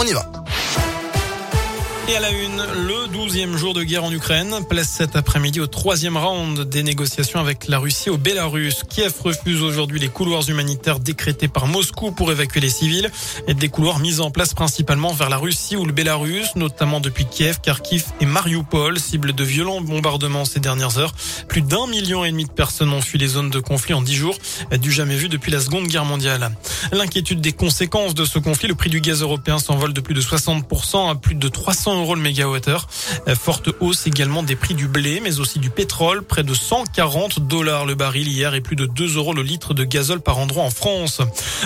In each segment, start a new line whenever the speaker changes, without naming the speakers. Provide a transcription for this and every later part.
On y va.
Et à la une, le douzième jour de guerre en Ukraine. Place cet après-midi au troisième round des négociations avec la Russie au Bélarus. Kiev refuse aujourd'hui les couloirs humanitaires décrétés par Moscou pour évacuer les civils. Et des couloirs mis en place principalement vers la Russie ou le Bélarus, notamment depuis Kiev, Kharkiv et Mariupol, cible de violents bombardements ces dernières heures. Plus d'un million et demi de personnes ont fui les zones de conflit en dix jours, du jamais vu depuis la Seconde Guerre mondiale. L'inquiétude des conséquences de ce conflit, le prix du gaz européen s'envole de plus de 60% à plus de 300 euros le mégawattheure. Euh, forte hausse également des prix du blé, mais aussi du pétrole, près de 140 dollars le baril hier et plus de 2 euros le litre de gazole par endroit en France.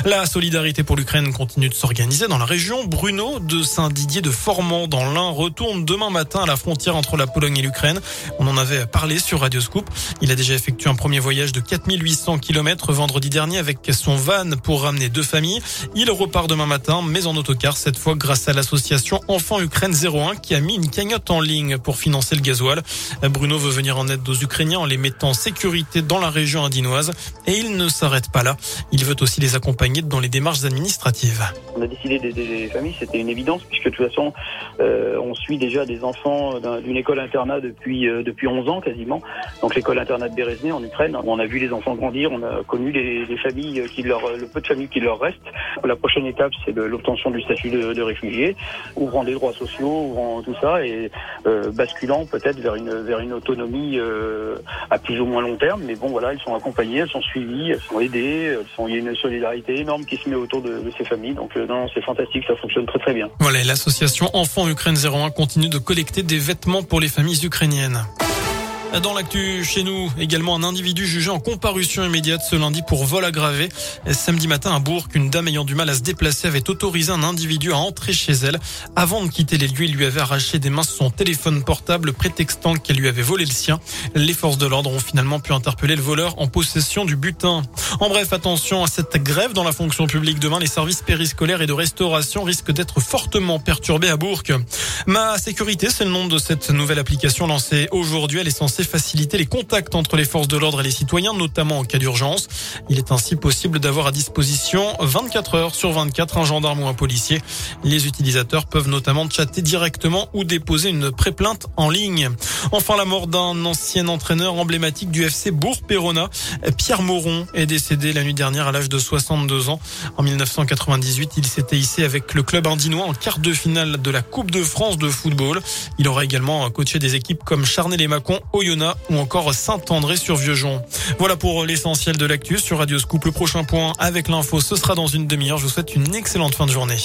La solidarité pour l'Ukraine continue de s'organiser dans la région. Bruno de Saint-Didier de Formand dans l'Ain retourne demain matin à la frontière entre la Pologne et l'Ukraine. On en avait parlé sur Radio Scoop. Il a déjà effectué un premier voyage de 4800 km vendredi dernier avec son van pour ramener deux familles. Il repart demain matin, mais en autocar, cette fois grâce à l'association Enfants Ukraine 01 qui a mis une cagnotte en ligne pour financer le gasoil. Bruno veut venir en aide aux Ukrainiens en les mettant en sécurité dans la région indinoise et il ne s'arrête pas là. Il veut aussi les accompagner dans les démarches administratives.
On a décidé d'aider les familles, c'était une évidence puisque de toute façon euh, on suit déjà des enfants d'une école internat depuis euh, depuis 11 ans quasiment. Donc l'école internat de Berezny en Ukraine, on a vu les enfants grandir, on a connu les familles qui leur le peu de familles qui leur restent. La prochaine étape c'est l'obtention du statut de, de réfugié, ouvrant des droits sociaux, tout ça et euh, basculant peut-être vers une autonomie euh, à plus ou moins long terme. Mais bon, voilà, elles sont accompagnées, elles sont suivies, elles sont aidées. Il y a une solidarité énorme qui se met autour de, de ces familles. Donc euh, non, c'est fantastique, ça fonctionne très très bien.
Voilà, l'association Enfants Ukraine 01 continue de collecter des vêtements pour les familles ukrainiennes. Dans l'actu chez nous, également un individu jugé en comparution immédiate ce lundi pour vol aggravé. Samedi matin à Bourg, une dame ayant du mal à se déplacer avait autorisé un individu à entrer chez elle. Avant de quitter les lieux, il lui avait arraché des mains son téléphone portable, prétextant qu'elle lui avait volé le sien. Les forces de l'ordre ont finalement pu interpeller le voleur en possession du butin. En bref, attention à cette grève dans la fonction publique. Demain, les services périscolaires et de restauration risquent d'être fortement perturbés à Bourg. Ma sécurité, c'est le nom de cette nouvelle application lancée aujourd'hui. Elle est censée faciliter les contacts entre les forces de l'ordre et les citoyens, notamment en cas d'urgence. Il est ainsi possible d'avoir à disposition 24 heures sur 24 un gendarme ou un policier. Les utilisateurs peuvent notamment chatter directement ou déposer une pré-plainte en ligne. Enfin, la mort d'un ancien entraîneur emblématique du FC Bourg-Perona, Pierre Moron, est décédé la nuit dernière à l'âge de 62 ans. En 1998, il s'était hissé avec le club indinois en quart de finale de la Coupe de France de football. Il aura également coaché des équipes comme Charnay-les-Macon, Ou encore Saint-André-sur-Vieuxjon. Voilà pour l'essentiel de l'actu sur Radio Scoop. Le prochain point avec l'info, ce sera dans une demi-heure. Je vous souhaite une excellente fin de journée.